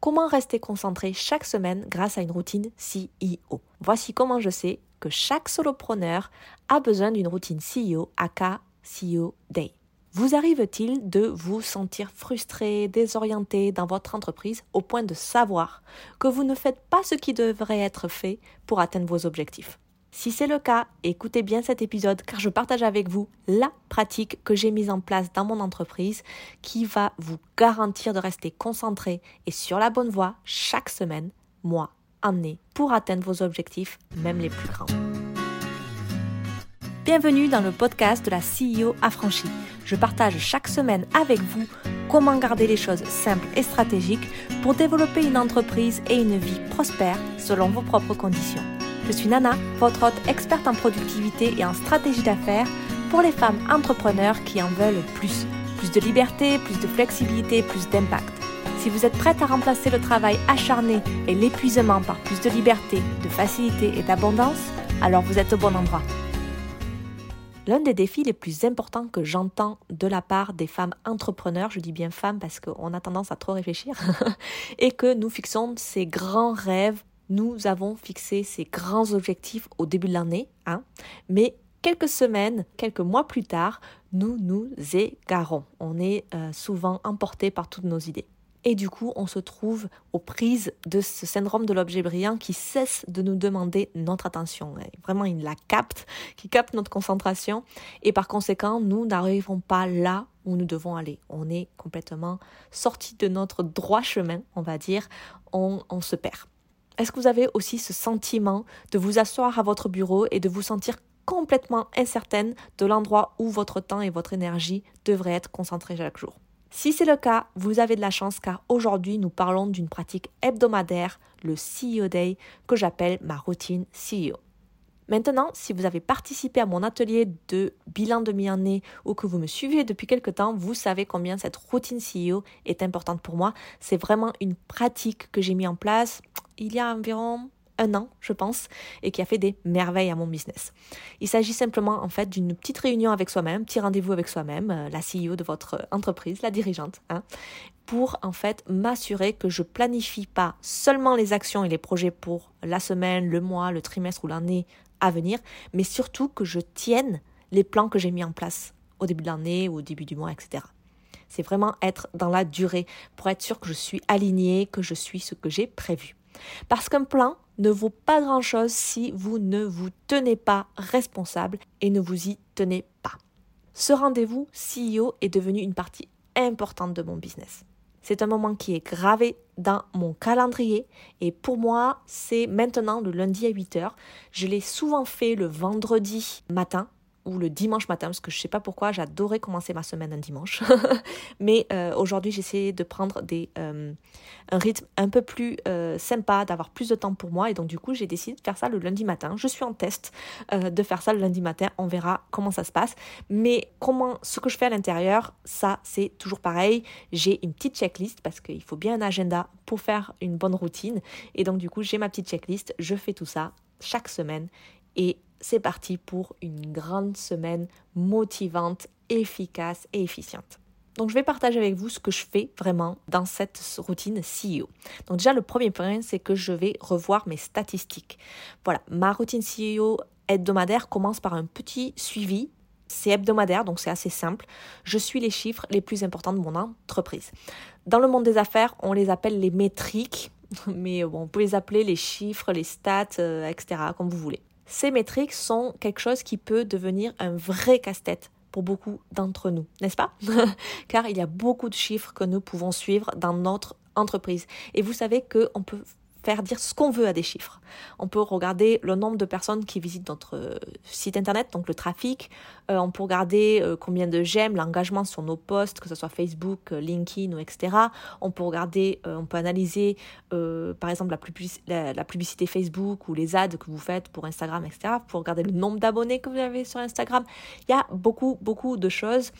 Comment rester concentré chaque semaine grâce à une routine CEO Voici comment je sais que chaque solopreneur a besoin d'une routine CEO aka CEO Day. Vous arrive-t-il de vous sentir frustré, désorienté dans votre entreprise au point de savoir que vous ne faites pas ce qui devrait être fait pour atteindre vos objectifs? Si c'est le cas, écoutez bien cet épisode car je partage avec vous la pratique que j'ai mise en place dans mon entreprise qui va vous garantir de rester concentré et sur la bonne voie chaque semaine, mois, année, pour atteindre vos objectifs, même les plus grands. Bienvenue dans le podcast de la CEO affranchie. Je partage chaque semaine avec vous comment garder les choses simples et stratégiques pour développer une entreprise et une vie prospère selon vos propres conditions. Je suis Nana, votre hôte experte en productivité et en stratégie d'affaires pour les femmes entrepreneurs qui en veulent plus. Plus de liberté, plus de flexibilité, plus d'impact. Si vous êtes prête à remplacer le travail acharné et l'épuisement par plus de liberté, de facilité et d'abondance, alors vous êtes au bon endroit. L'un des défis les plus importants que j'entends de la part des femmes entrepreneurs, je dis bien femmes parce qu'on a tendance à trop réfléchir, est que nous fixons ces grands rêves nous avons fixé ces grands objectifs au début de l'année, hein, mais quelques semaines, quelques mois plus tard, nous nous égarons. On est euh, souvent emporté par toutes nos idées. Et du coup, on se trouve aux prises de ce syndrome de l'objet brillant qui cesse de nous demander notre attention. Vraiment, il la capte, qui capte notre concentration. Et par conséquent, nous n'arrivons pas là où nous devons aller. On est complètement sorti de notre droit chemin, on va dire. on se perd. Est-ce que vous avez aussi ce sentiment de vous asseoir à votre bureau et de vous sentir complètement incertaine de l'endroit où votre temps et votre énergie devraient être concentrés chaque jour? Si c'est le cas, vous avez de la chance car aujourd'hui nous parlons d'une pratique hebdomadaire, le CEO Day, que j'appelle ma routine CEO. Maintenant, si vous avez participé à mon atelier de bilan de mi-année ou que vous me suivez depuis quelque temps, vous savez combien cette routine CEO est importante pour moi. C'est vraiment une pratique que j'ai mis en place il y a environ un an, je pense, et qui a fait des merveilles à mon business. Il s'agit simplement en fait d'une petite réunion avec soi-même, petit rendez-vous avec soi-même, euh, la CEO de votre entreprise, la dirigeante, hein, pour en fait m'assurer que je planifie pas seulement les actions et les projets pour la semaine, le mois, le trimestre ou l'année à venir, mais surtout que je tienne les plans que j'ai mis en place au début de l'année ou au début du mois, etc. C'est vraiment être dans la durée pour être sûr que je suis alignée, que je suis ce que j'ai prévu. Parce qu'un plan ne vaut pas grand-chose si vous ne vous tenez pas responsable et ne vous y tenez pas. Ce rendez-vous CEO est devenu une partie importante de mon business. C'est un moment qui est gravé dans mon calendrier et pour moi, c'est maintenant le lundi à 8h. Je l'ai souvent fait le vendredi matin le dimanche matin, parce que je sais pas pourquoi, j'adorais commencer ma semaine un dimanche. Mais euh, aujourd'hui, j'essaie de prendre des, euh, un rythme un peu plus euh, sympa, d'avoir plus de temps pour moi. Et donc, du coup, j'ai décidé de faire ça le lundi matin. Je suis en test de faire ça le lundi matin. On verra comment ça se passe. Mais comment, ce que je fais à l'intérieur, ça, c'est toujours pareil. J'ai une petite checklist parce qu'il faut bien un agenda pour faire une bonne routine. Et donc, du coup, j'ai ma petite checklist. Je fais tout ça chaque semaine. Et c'est parti pour une grande semaine motivante, efficace et efficiente. Donc je vais partager avec vous ce que je fais vraiment dans cette routine CEO. Donc déjà le premier point c'est que je vais revoir mes statistiques. Voilà, ma routine CEO hebdomadaire commence par un petit suivi c'est hebdomadaire, donc c'est assez simple. Je suis les chiffres les plus importants de mon entreprise. Dans le monde des affaires, on les appelle les métriques, mais bon, on peut les appeler les chiffres, les stats, euh, etc., comme vous voulez. Ces métriques sont quelque chose qui peut devenir un vrai casse-tête pour beaucoup d'entre nous, n'est-ce pas? Car il y a beaucoup de chiffres que nous pouvons suivre dans notre entreprise. Et vous savez qu'on peut faire dire ce qu'on veut à des chiffres. On peut regarder le nombre de personnes qui visitent notre euh, site internet, donc le trafic. Euh, on peut regarder euh, combien de j'aime, l'engagement sur nos posts, que ce soit Facebook, LinkedIn ou etc. On peut regarder, on peut analyser par exemple la, la, publicité Facebook ou les ads que vous faites pour Instagram, etc. Pour regarder le nombre d'abonnés que vous avez sur Instagram. Il y a beaucoup, beaucoup de choses.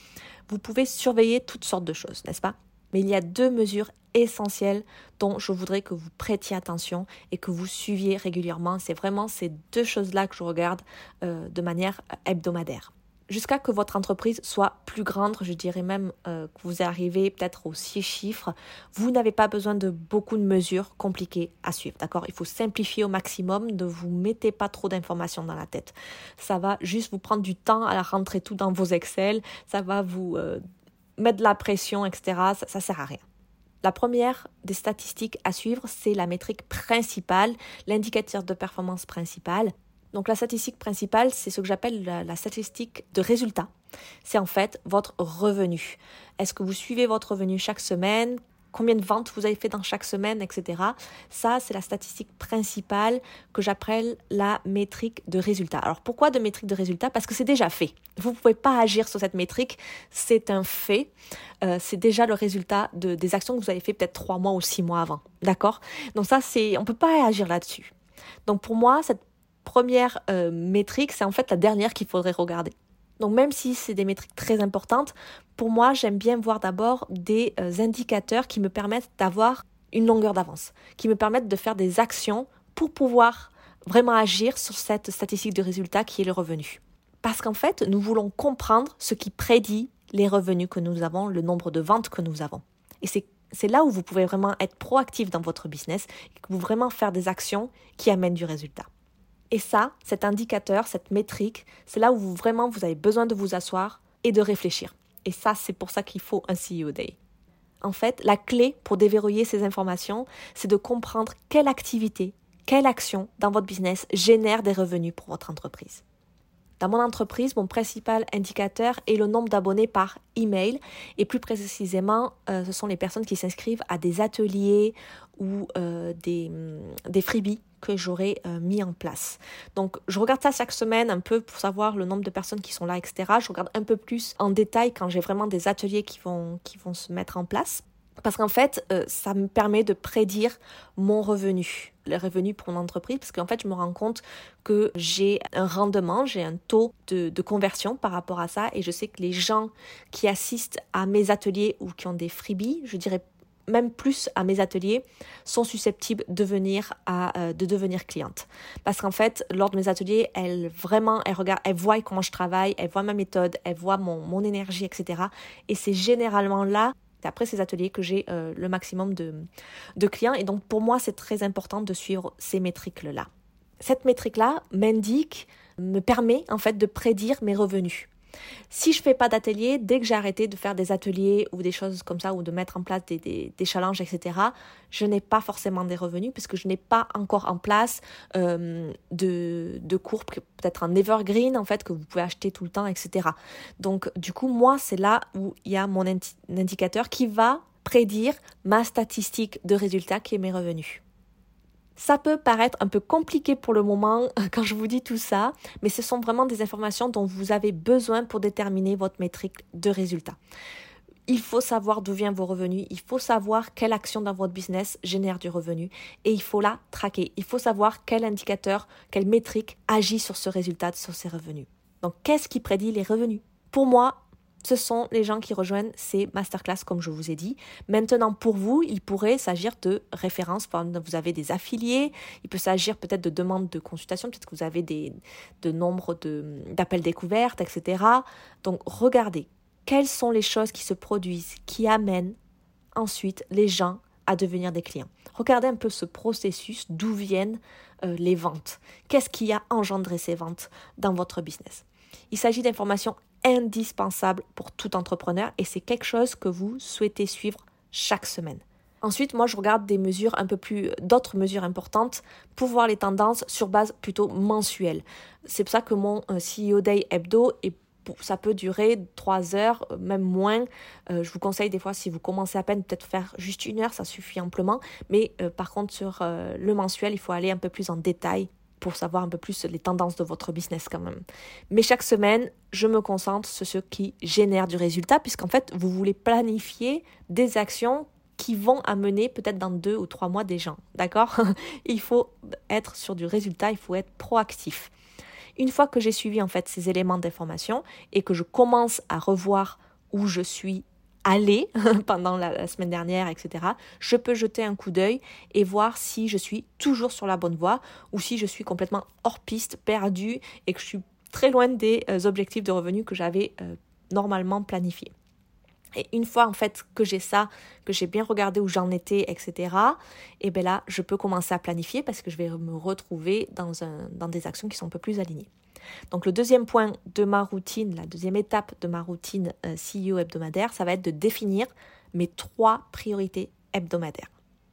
Vous pouvez surveiller toutes sortes de choses, n'est-ce pas? Mais il y a deux mesures essentielles dont je voudrais que vous prêtiez attention et que vous suiviez régulièrement. C'est vraiment ces deux choses-là que je regarde euh, de manière hebdomadaire. jusqu'à que votre entreprise soit plus grande, je dirais même euh, que vous arrivez peut-être aux six chiffres, vous n'avez pas besoin de beaucoup de mesures compliquées à suivre. D'accord? Il faut simplifier au maximum, ne vous mettez pas trop d'informations dans la tête. Ça va juste vous prendre du temps à rentrer tout dans vos Excel, ça va vous euh, mettre de la pression, etc. Ça, ça sert à rien. La première des statistiques à suivre, c'est la métrique principale, l'indicateur de performance principal. Donc la statistique principale, c'est ce que j'appelle la, statistique de résultat. C'est en fait votre revenu. Est-ce que vous suivez votre revenu chaque semaine? Combien de ventes vous avez fait dans chaque semaine, etc. Ça, c'est la statistique principale que j'appelle la métrique de résultat. Alors pourquoi de métrique de résultat? Parce que c'est déjà fait. Vous ne pouvez pas agir sur cette métrique, c'est un fait. Euh, c'est déjà le résultat de, des actions que vous avez fait peut-être trois mois ou six mois avant. D'accord? Donc ça, c'est, on ne peut pas agir là-dessus. Donc pour moi, cette première euh, métrique, c'est en fait la dernière qu'il faudrait regarder. Donc même si c'est des métriques très importantes, pour moi, j'aime bien voir d'abord des euh, indicateurs qui me permettent d'avoir une longueur d'avance, qui me permettent de faire des actions pour pouvoir vraiment agir sur cette statistique de résultat qui est le revenu. Parce qu'en fait, nous voulons comprendre ce qui prédit les revenus que nous avons, le nombre de ventes que nous avons. Et c'est là où vous pouvez vraiment être proactif dans votre business et que vous vraiment faire des actions qui amènent du résultat. Et ça, cet indicateur, cette métrique, c'est là où vous, vraiment vous avez besoin de vous asseoir et de réfléchir. Et ça, c'est pour ça qu'il faut un CEO Day. En fait, la clé pour déverrouiller ces informations, c'est de comprendre quelle activité, quelle action dans votre business génère des revenus pour votre entreprise. Dans mon entreprise, mon principal indicateur est le nombre d'abonnés par email et plus précisément, euh, ce sont les personnes qui s'inscrivent à des ateliers ou euh, des, mm, des freebies que j'aurais euh, mis en place. Donc je regarde ça chaque semaine un peu pour savoir le nombre de personnes qui sont là, etc. Je regarde un peu plus en détail quand j'ai vraiment des ateliers qui vont, qui vont se mettre en place. Parce qu'en fait, euh, ça me permet de prédire mon revenu, le revenu pour mon entreprise, parce qu'en fait, je me rends compte que j'ai un rendement, j'ai un taux de, conversion par rapport à ça, et je sais que les gens qui assistent à mes ateliers ou qui ont des freebies, je dirais même plus à mes ateliers, sont susceptibles de, venir à, euh, de devenir clientes. Parce qu'en fait, lors de mes ateliers, elles vraiment, elles regardent, elles voient comment je travaille, elles voient ma méthode, elles voient mon, mon énergie, etc. Et c'est généralement là après ces ateliers que j'ai euh, le maximum de, de clients. Et donc pour moi, c'est très important de suivre ces métriques-là. Cette métrique-là m'indique, me permet en fait de prédire mes revenus. Si je fais pas d'atelier, dès que j'ai arrêté de faire des ateliers ou des choses comme ça, ou de mettre en place des, des, challenges, etc., je n'ai pas forcément des revenus puisque je n'ai pas encore en place euh, de, de cours, peut-être un evergreen en fait, que vous pouvez acheter tout le temps, etc. Donc du coup, moi, c'est là où il y a mon indicateur qui va prédire ma statistique de résultat qui est mes revenus. Ça peut paraître un peu compliqué pour le moment quand je vous dis tout ça, mais ce sont vraiment des informations dont vous avez besoin pour déterminer votre métrique de résultat. Il faut savoir d'où viennent vos revenus, il faut savoir quelle action dans votre business génère du revenu et il faut la traquer. Il faut savoir quel indicateur, quelle métrique agit sur ce résultat, sur ces revenus. Donc, qu'est-ce qui prédit les revenus? Pour moi, ce sont les gens qui rejoignent ces masterclass, comme je vous ai dit. Maintenant, pour vous, il pourrait s'agir de références. Vous avez des affiliés, il peut s'agir peut-être de demandes de consultation, peut-être que vous avez des, de nombre d'appels découvertes, etc. Donc, regardez quelles sont les choses qui se produisent, qui amènent ensuite les gens à devenir des clients. Regardez un peu ce processus, d'où viennent euh, les ventes. Qu'est-ce qui a engendré ces ventes dans votre business? Il s'agit d'informations indispensable pour tout entrepreneur et c'est quelque chose que vous souhaitez suivre chaque semaine. Ensuite, moi, je regarde des mesures un peu plus, d'autres mesures importantes pour voir les tendances sur base plutôt mensuelle. C'est pour ça que mon euh, CEO Day hebdo est ça peut durer trois heures, euh, même moins. Euh, je vous conseille des fois, si vous commencez à peine, peut-être faire juste une heure, ça suffit amplement. Mais par contre, sur le mensuel, il faut aller un peu plus en détail pour savoir un peu plus les tendances de votre business quand même. Mais chaque semaine, je me concentre sur ce qui génère du résultat, puisqu'en fait, vous voulez planifier des actions qui vont amener peut-être dans deux ou trois mois des gens. D'accord? Il faut être sur du résultat, il faut être proactif. Une fois que j'ai suivi en fait ces éléments d'information et que je commence à revoir où je suis aller pendant la, semaine dernière, etc., je peux jeter un coup d'œil et voir si je suis toujours sur la bonne voie ou si je suis complètement hors piste, perdue et que je suis très loin des euh, objectifs de revenus que j'avais euh, normalement planifiés. Et une fois en fait que j'ai ça, que j'ai bien regardé où j'en étais, etc., et bien là, je peux commencer à planifier parce que je vais me retrouver dans, un, dans des actions qui sont un peu plus alignées. Donc le deuxième point de ma routine, la deuxième étape de ma routine euh, CEO hebdomadaire, ça va être de définir mes trois priorités hebdomadaires.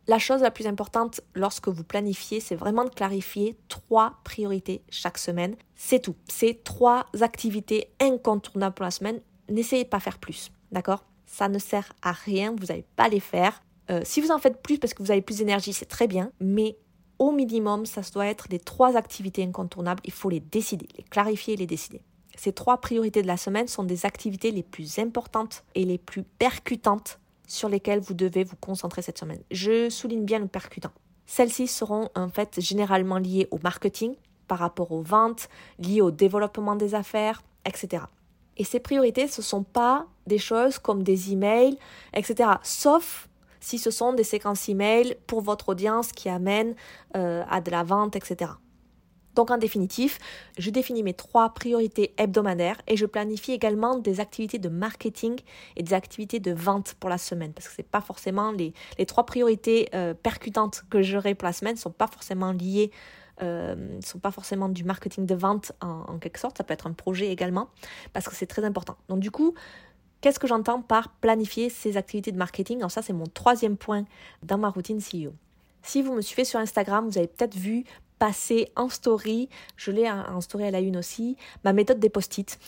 La chose la plus importante lorsque vous planifiez, c'est vraiment de clarifier trois priorités chaque semaine. C'est tout. C'est trois activités incontournables pour la semaine. N'essayez pas faire plus. D'accord? Ça ne sert à rien. Vous n'allez pas les faire. Euh, si vous en faites plus parce que vous avez plus d'énergie, c'est très bien. Mais au minimum, ça doit être les trois activités incontournables. Il faut les décider, les clarifier les décider. Ces trois priorités de la semaine sont des activités les plus importantes et les plus percutantes sur lesquelles vous devez vous concentrer cette semaine. Je souligne bien le percutant. Celles-ci seront en fait généralement liées au marketing par rapport aux ventes, liées au développement des affaires, etc. Et ces priorités, ce ne sont pas des choses comme des emails, etc. Sauf si ce sont des séquences email pour votre audience qui amènent euh, à de la vente, etc. Donc en définitif, je définis mes trois priorités hebdomadaires et je planifie également des activités de marketing et des activités de vente pour la semaine parce que c'est pas forcément les, les trois priorités euh, percutantes que j'aurai pour la semaine ne sont pas forcément liées euh, sont pas forcément du marketing de vente en, en, quelque sorte, ça peut être un projet également, parce que c'est très important. Donc du coup, qu'est-ce que j'entends par planifier ces activités de marketing? Alors ça, c'est mon troisième point dans ma routine CEO. Si vous me suivez sur Instagram, vous avez peut-être vu passer en story, je l'ai en story à la une aussi, ma méthode des post-it.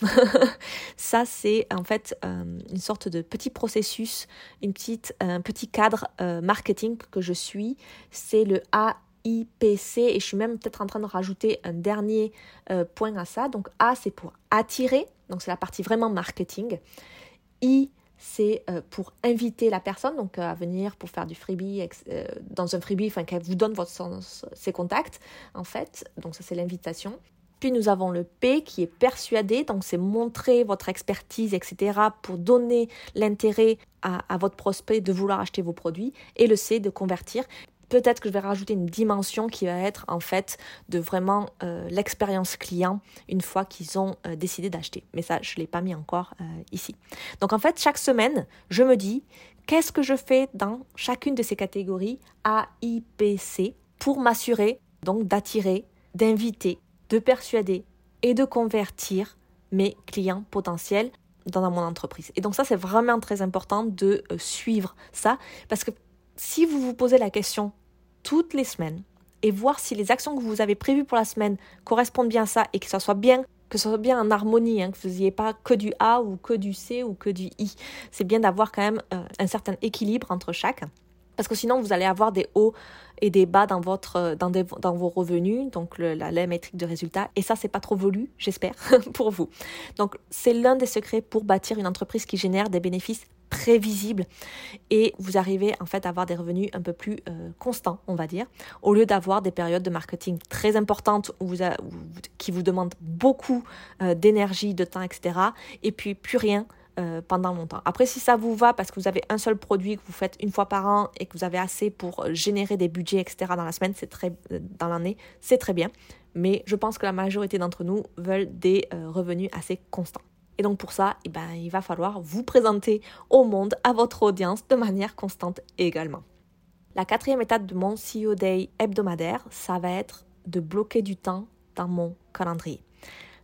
ça, c'est en fait euh, une sorte de petit processus, une petite, un petit cadre euh, marketing que je suis. C'est le AIPC et je suis même peut-être en train de rajouter un dernier euh, point à ça. Donc A, c'est pour attirer, donc c'est la partie vraiment marketing. I, c'est euh, pour inviter la personne donc à venir pour faire du freebie euh, dans un freebie, enfin qu'elle vous donne votre, ses contacts en fait. Donc ça c'est l'invitation. Puis nous avons le P qui est persuadé, donc c'est montrer votre expertise, etc. pour donner l'intérêt à, à, votre prospect de vouloir acheter vos produits. Et le C de convertir. Peut-être que je vais rajouter une dimension qui va être en fait de vraiment euh, l'expérience client une fois qu'ils ont euh, décidé d'acheter. Mais ça, je ne l'ai pas mis encore euh, ici. Donc en fait, chaque semaine, je me dis qu'est-ce que je fais dans chacune de ces catégories A, pour m'assurer donc d'attirer, d'inviter, de persuader et de convertir mes clients potentiels dans mon entreprise. Et donc ça, c'est vraiment très important de suivre ça parce que si vous vous posez la question toutes les semaines et voir si les actions que vous avez prévues pour la semaine correspondent bien à ça et que ça soit bien que ce soit bien en harmonie, hein, que vous n'ayez pas que du A ou que du C ou que du I. C'est bien d'avoir quand même euh, un certain équilibre entre chaque. Parce que sinon, vous allez avoir des hauts et des bas dans, votre, euh, dans, vos revenus, donc la, la, métrique de résultat. Et ça, c'est pas trop voulu, j'espère, pour vous. Donc, c'est l'un des secrets pour bâtir une entreprise qui génère des bénéfices prévisible et vous arrivez en fait à avoir des revenus un peu plus euh, constants, on va dire, au lieu d'avoir des périodes de marketing très importantes qui vous demandent beaucoup euh, d'énergie, de temps, etc. Et puis plus rien euh, pendant longtemps. Après, si ça vous va parce que vous avez un seul produit que vous faites une fois par an et que vous avez assez pour générer des budgets, etc. dans la semaine, c'est très dans l'année, c'est très bien. Mais je pense que la majorité d'entre nous veulent des revenus assez constants. Et donc pour ça, eh ben, il va falloir vous présenter au monde, à votre audience, de manière constante également. La quatrième étape de mon CEO Day hebdomadaire, ça va être de bloquer du temps dans mon calendrier.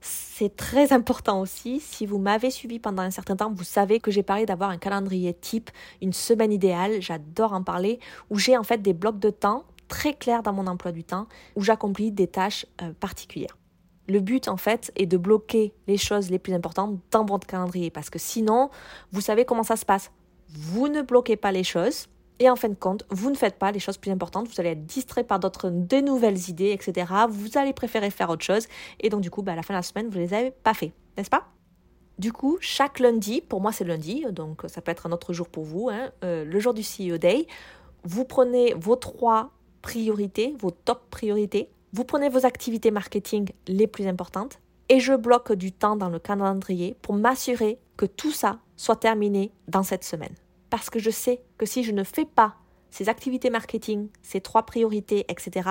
C'est très important aussi. Si vous m'avez suivi pendant un certain temps, vous savez que j'ai parlé d'avoir un calendrier type, une semaine idéale. J'adore en parler, où j'ai en fait des blocs de temps très clairs dans mon emploi du temps, où j'accomplis des tâches euh, particulières. Le but, en fait, est de bloquer les choses les plus importantes dans votre calendrier. Parce que sinon, vous savez comment ça se passe. Vous ne bloquez pas les choses. Et en fin de compte, vous ne faites pas les choses plus importantes. Vous allez être distrait par d'autres, de nouvelles idées, etc. Vous allez préférer faire autre chose. Et donc, du coup, bah, à la fin de la semaine, vous ne les avez pas fait. N'est-ce pas? Du coup, chaque lundi, pour moi c'est lundi, donc ça peut être un autre jour pour vous, hein, euh, le jour du CEO Day, vous prenez vos trois priorités, vos top priorités, vous prenez vos activités marketing les plus importantes et je bloque du temps dans le calendrier pour m'assurer que tout ça soit terminé dans cette semaine. Parce que je sais que si je ne fais pas ces activités marketing, ces trois priorités, etc.,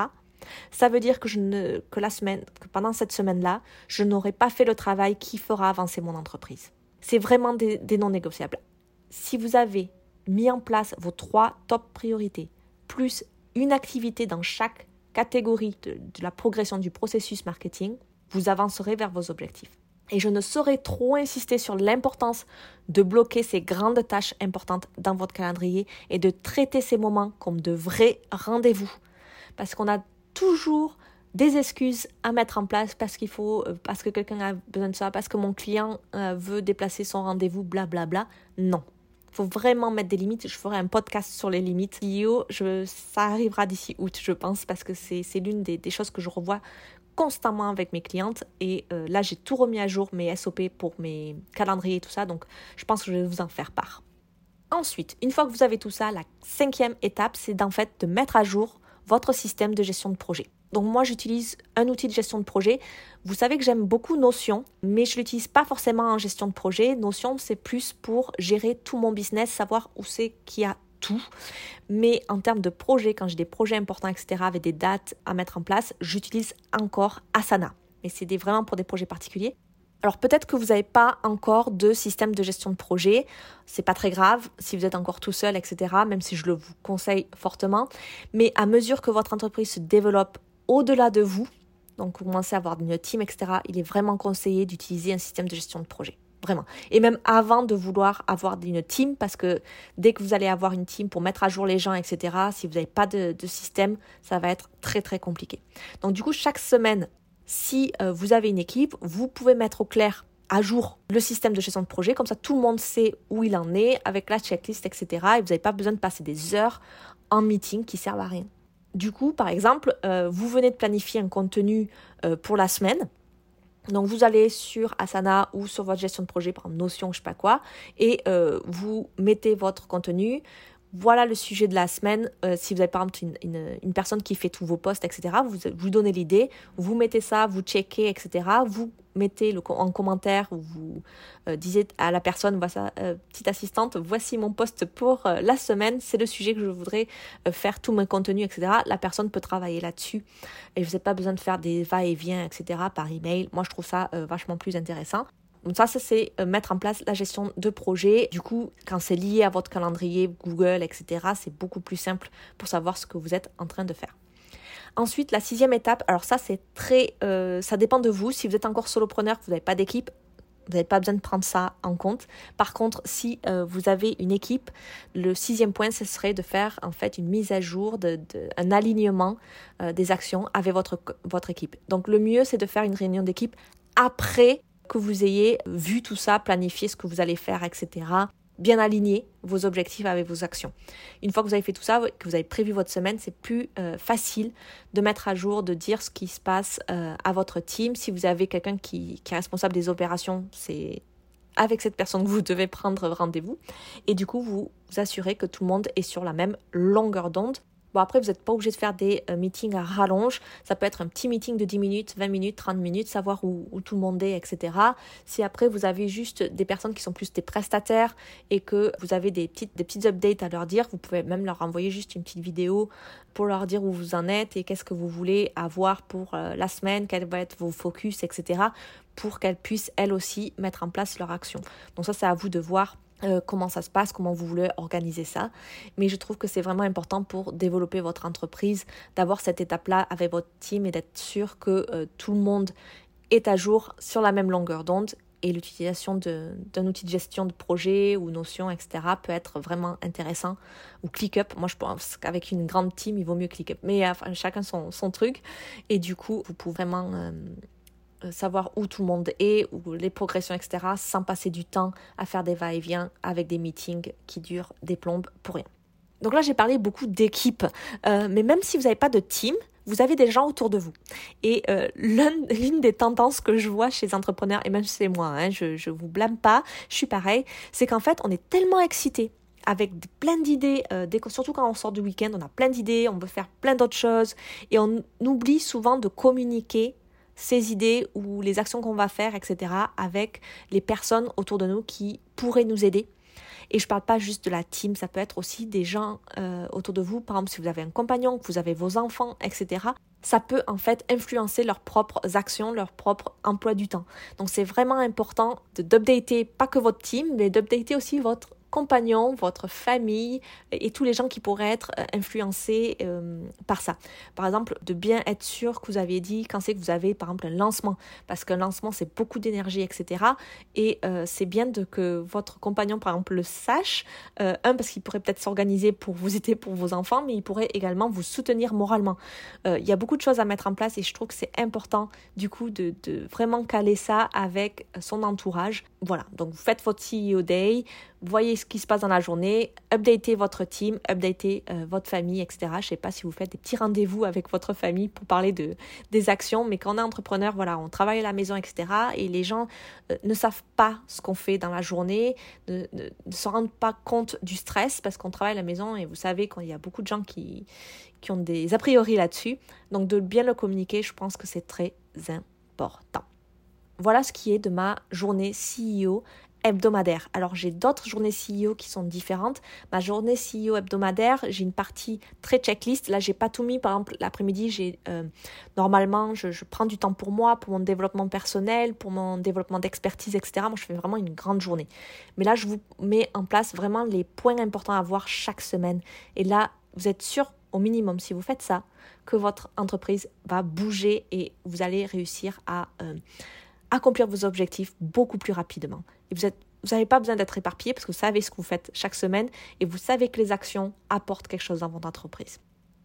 Ça veut dire que, je ne, que, la semaine, que pendant cette semaine-là, je n'aurai pas fait le travail qui fera avancer mon entreprise. C'est vraiment des, non négociables. Si vous avez mis en place vos trois top priorités, plus une activité dans chaque catégorie de, la progression du processus marketing, vous avancerez vers vos objectifs. Et je ne saurais trop insister sur l'importance de bloquer ces grandes tâches importantes dans votre calendrier et de traiter ces moments comme de vrais rendez-vous. Parce qu'on a toujours des excuses à mettre en place parce qu'il faut, euh, parce que quelqu'un a besoin de ça, parce que mon client euh, veut déplacer son rendez-vous, blablabla. Non. Faut vraiment mettre des limites. Je ferai un podcast sur les limites. Je, ça arrivera d'ici août, je pense, parce que c'est l'une des, des, choses que je revois constamment avec mes clientes et euh, là j'ai tout remis à jour mes SOP pour mes calendriers et tout ça donc je pense que je vais vous en faire part. Ensuite, une fois que vous avez tout ça, la cinquième étape c'est d'en fait de mettre à jour votre système de gestion de projet. Donc moi j'utilise un outil de gestion de projet. Vous savez que j'aime beaucoup Notion, mais je l'utilise pas forcément en gestion de projet. Notion c'est plus pour gérer tout mon business, savoir où c'est qu'il y a tout. Mais en termes de projet, quand j'ai des projets importants, etc., avec des dates à mettre en place, j'utilise encore Asana. Mais c'est vraiment pour des projets particuliers. Alors peut-être que vous n'avez pas encore de système de gestion de projet, c'est pas très grave si vous êtes encore tout seul, etc. Même si je le vous conseille fortement. Mais à mesure que votre entreprise se développe au-delà de vous, donc vous commencez à avoir une team, etc., il est vraiment conseillé d'utiliser un système de gestion de projet vraiment. Et même avant de vouloir avoir une team, parce que dès que vous allez avoir une team pour mettre à jour les gens, etc., si vous n'avez pas de, système, ça va être très très compliqué. Donc du coup, chaque semaine, si euh, vous avez une équipe, vous pouvez mettre au clair à jour le système de gestion de projet, comme ça tout le monde sait où il en est avec la checklist, etc. Et vous n'avez pas besoin de passer des heures en meeting qui servent à rien. Du coup, par exemple, euh, vous venez de planifier un contenu euh, pour la semaine. Donc vous allez sur Asana ou sur votre gestion de projet, par exemple Notion, je sais pas quoi, et euh, vous mettez votre contenu. Voilà le sujet de la semaine. Euh, si vous avez par exemple une, personne qui fait tous vos posts, etc., vous vous donnez l'idée, vous mettez ça, vous checkez, etc. Vous mettez en commentaire, vous euh, disiez à la personne, voilà, euh, petite assistante, voici mon post pour euh, la semaine, c'est le sujet que je voudrais faire tout mon contenu, etc. La personne peut travailler là-dessus et vous n'avez pas besoin de faire des va-et-vient, etc. par email. Moi, je trouve ça vachement plus intéressant. Donc ça, ça c'est mettre en place la gestion de projet. Du coup, quand c'est lié à votre calendrier, Google, etc., c'est beaucoup plus simple pour savoir ce que vous êtes en train de faire. Ensuite, la sixième étape, alors ça c'est très, euh, ça dépend de vous. Si vous êtes encore solopreneur, que vous n'avez pas d'équipe, vous n'avez pas besoin de prendre ça en compte. Par contre, si euh, vous avez une équipe, le sixième point, ce serait de faire en fait une mise à jour, un alignement euh, des actions avec votre, votre équipe. Donc le mieux, c'est de faire une réunion d'équipe après que vous ayez vu tout ça, planifié ce que vous allez faire, etc bien aligner vos objectifs avec vos actions. Une fois que vous avez fait tout ça, que vous avez prévu votre semaine, c'est plus euh, facile de mettre à jour, de dire ce qui se passe euh, à votre team. Si vous avez quelqu'un qui, qui est responsable des opérations, c'est avec cette personne que vous devez prendre rendez-vous. Et du coup, vous vous assurez que tout le monde est sur la même longueur d'onde Bon, après, vous n'êtes pas obligé de faire des euh, meetings à rallonge. Ça peut être un petit meeting de 10 minutes, 20 minutes, 30 minutes, savoir où, tout le monde est, etc. Si après, vous avez juste des personnes qui sont plus des prestataires et que vous avez des petites, des petites updates à leur dire, vous pouvez même leur envoyer juste une petite vidéo pour leur dire où vous en êtes et qu'est-ce que vous voulez avoir pour euh, la semaine, quels vont être vos focus, etc. pour qu'elles puissent, elles aussi, mettre en place leur action. Donc ça, c'est à vous de voir euh, comment ça se passe, comment vous voulez organiser ça. Mais je trouve que c'est vraiment important pour développer votre entreprise d'avoir cette étape-là avec votre team et d'être sûr que euh, tout le monde est à jour sur la même longueur d'onde et l'utilisation d'un outil de gestion de projet ou notion, etc. peut être vraiment intéressant. Ou ClickUp, moi je pense qu'avec une grande team, il vaut mieux ClickUp. Mais enfin, chacun son, truc. Et du coup, vous pouvez vraiment... Euh, euh, savoir où tout le monde est, ou les progressions, etc., sans passer du temps à faire des va-et-vient avec des meetings qui durent des plombes pour rien. Donc là, j'ai parlé beaucoup d'équipe, euh, mais même si vous n'avez pas de team, vous avez des gens autour de vous. Et euh, l'une des tendances que je vois chez les entrepreneurs, et même c'est moi, hein, je ne vous blâme pas, je suis pareil, c'est qu'en fait, on est tellement excité avec plein d'idées, surtout quand on sort du week-end, on a plein d'idées, on veut faire plein d'autres choses, et on oublie souvent de communiquer ces idées ou les actions qu'on va faire, etc., avec les personnes autour de nous qui pourraient nous aider. Et je parle pas juste de la team, ça peut être aussi des gens euh, autour de vous. Par exemple, si vous avez un compagnon, que vous avez vos enfants, etc. Ça peut en fait influencer leurs propres actions, leur propre emploi du temps. Donc c'est vraiment important d'updater pas que votre team, mais d'updater aussi votre compagnon, votre famille et tous les gens qui pourraient être euh, influencés euh, par ça. Par exemple, de bien être sûr que vous avez dit quand c'est que vous avez par exemple un lancement, parce qu'un lancement c'est beaucoup d'énergie, etc. Et euh, c'est bien que votre compagnon par exemple le sache. un parce qu'il pourrait peut-être s'organiser pour vous aider pour vos enfants, mais il pourrait également vous soutenir moralement. Il y a beaucoup de choses à mettre en place et je trouve que c'est important du coup de, de vraiment caler ça avec son entourage. Voilà, donc vous faites votre CEO Day, voyez ce qui se passe dans la journée, updatez votre team, updatez euh, votre famille, etc. Je sais pas si vous faites des petits rendez-vous avec votre famille pour parler de, des actions, mais quand on est entrepreneur, voilà, on travaille à la maison, etc. Et les gens euh, ne savent pas ce qu'on fait dans la journée, ne, ne, se rendent pas compte du stress parce qu'on travaille à la maison et vous savez qu'il y a beaucoup de gens qui, qui ont des a priori là-dessus. Donc de bien le communiquer, je pense que c'est très important. Voilà ce qui est de ma journée CEO hebdomadaire. Alors j'ai d'autres journées CEO qui sont différentes. Ma journée CEO hebdomadaire, j'ai une partie très checklist. Là, j'ai pas tout mis. Par exemple, l'après-midi, j'ai euh, normalement, je, prends du temps pour moi, pour mon développement personnel, pour mon développement d'expertise, etc. Moi, je fais vraiment une grande journée. Mais là, je vous mets en place vraiment les points importants à voir chaque semaine. Et là, vous êtes sûr au minimum, si vous faites ça, que votre entreprise va bouger et vous allez réussir à euh, accomplir vos objectifs beaucoup plus rapidement. Et vous êtes vous n'avez pas besoin d'être éparpillé parce que vous savez ce que vous faites chaque semaine et vous savez que les actions apportent quelque chose dans votre entreprise.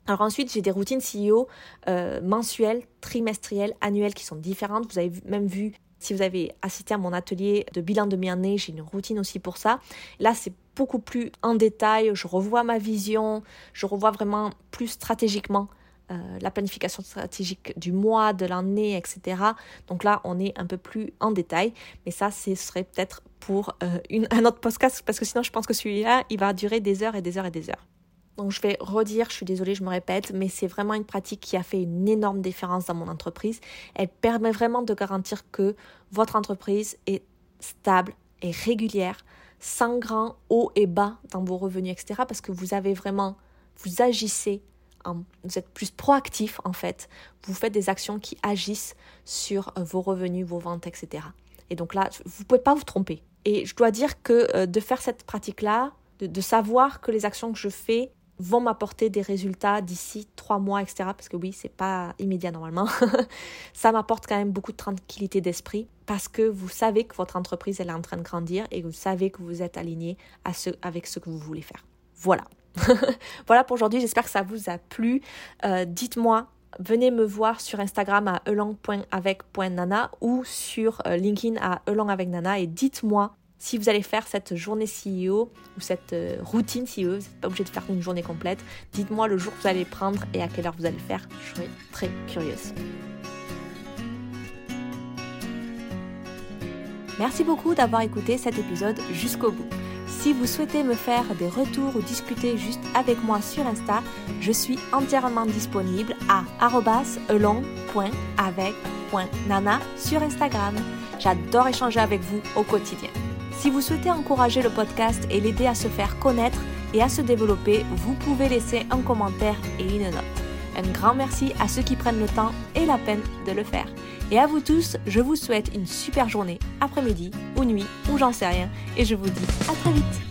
Alors ensuite, j'ai des routines CEO euh, mensuelles, trimestrielles, annuelles qui sont différentes. Vous avez même vu, si vous avez assisté à mon atelier de bilan de mi-année, j'ai une routine aussi pour ça. Là, c'est beaucoup plus en détail. Je revois ma vision, je revois vraiment plus stratégiquement euh, la planification stratégique du mois, de l'année, etc. Donc là, on est un peu plus en détail, mais ça, ce serait peut-être pour euh, une, un autre podcast, parce que sinon, je pense que celui-là, il va durer des heures et des heures et des heures. Donc je vais redire, je suis désolée, je me répète, mais c'est vraiment une pratique qui a fait une énorme différence dans mon entreprise. Elle permet vraiment de garantir que votre entreprise est stable et régulière, sans grand haut et bas dans vos revenus, etc. Parce que vous avez vraiment, vous agissez vous êtes plus proactif en fait. Vous faites des actions qui agissent sur euh, vos revenus, vos ventes, etc. Et donc là, vous ne pouvez pas vous tromper. Et je dois dire que euh, de faire cette pratique-là, de, savoir que les actions que je fais vont m'apporter des résultats d'ici trois mois, etc. Parce que oui, c'est pas immédiat normalement. ça m'apporte quand même beaucoup de tranquillité d'esprit parce que vous savez que votre entreprise elle est en train de grandir et vous savez que vous êtes aligné avec ce que vous voulez faire. Voilà. voilà pour aujourd'hui, j'espère que ça vous a plu. Euh, dites-moi venez me voir sur Instagram à elang.avec.nana ou sur euh, LinkedIn à elang avec nana et dites-moi si vous allez faire cette journée CEO ou cette euh, routine CEO, vous n'êtes pas obligé de faire une journée complète. Dites-moi le jour que vous allez prendre et à quelle heure vous allez le faire. Je serai très curieuse. Merci beaucoup d'avoir écouté cet épisode jusqu'au bout. Si vous souhaitez me faire des retours ou discuter juste avec moi sur Insta, je suis entièrement disponible à elong.avec.nana sur Instagram. J'adore échanger avec vous au quotidien. Si vous souhaitez encourager le podcast et l'aider à se faire connaître et à se développer, vous pouvez laisser un commentaire et une note. Un grand merci à ceux qui prennent le temps et la peine de le faire. Et à vous tous, je vous souhaite une super journée, après-midi ou nuit, ou j'en sais rien, et je vous dis à très vite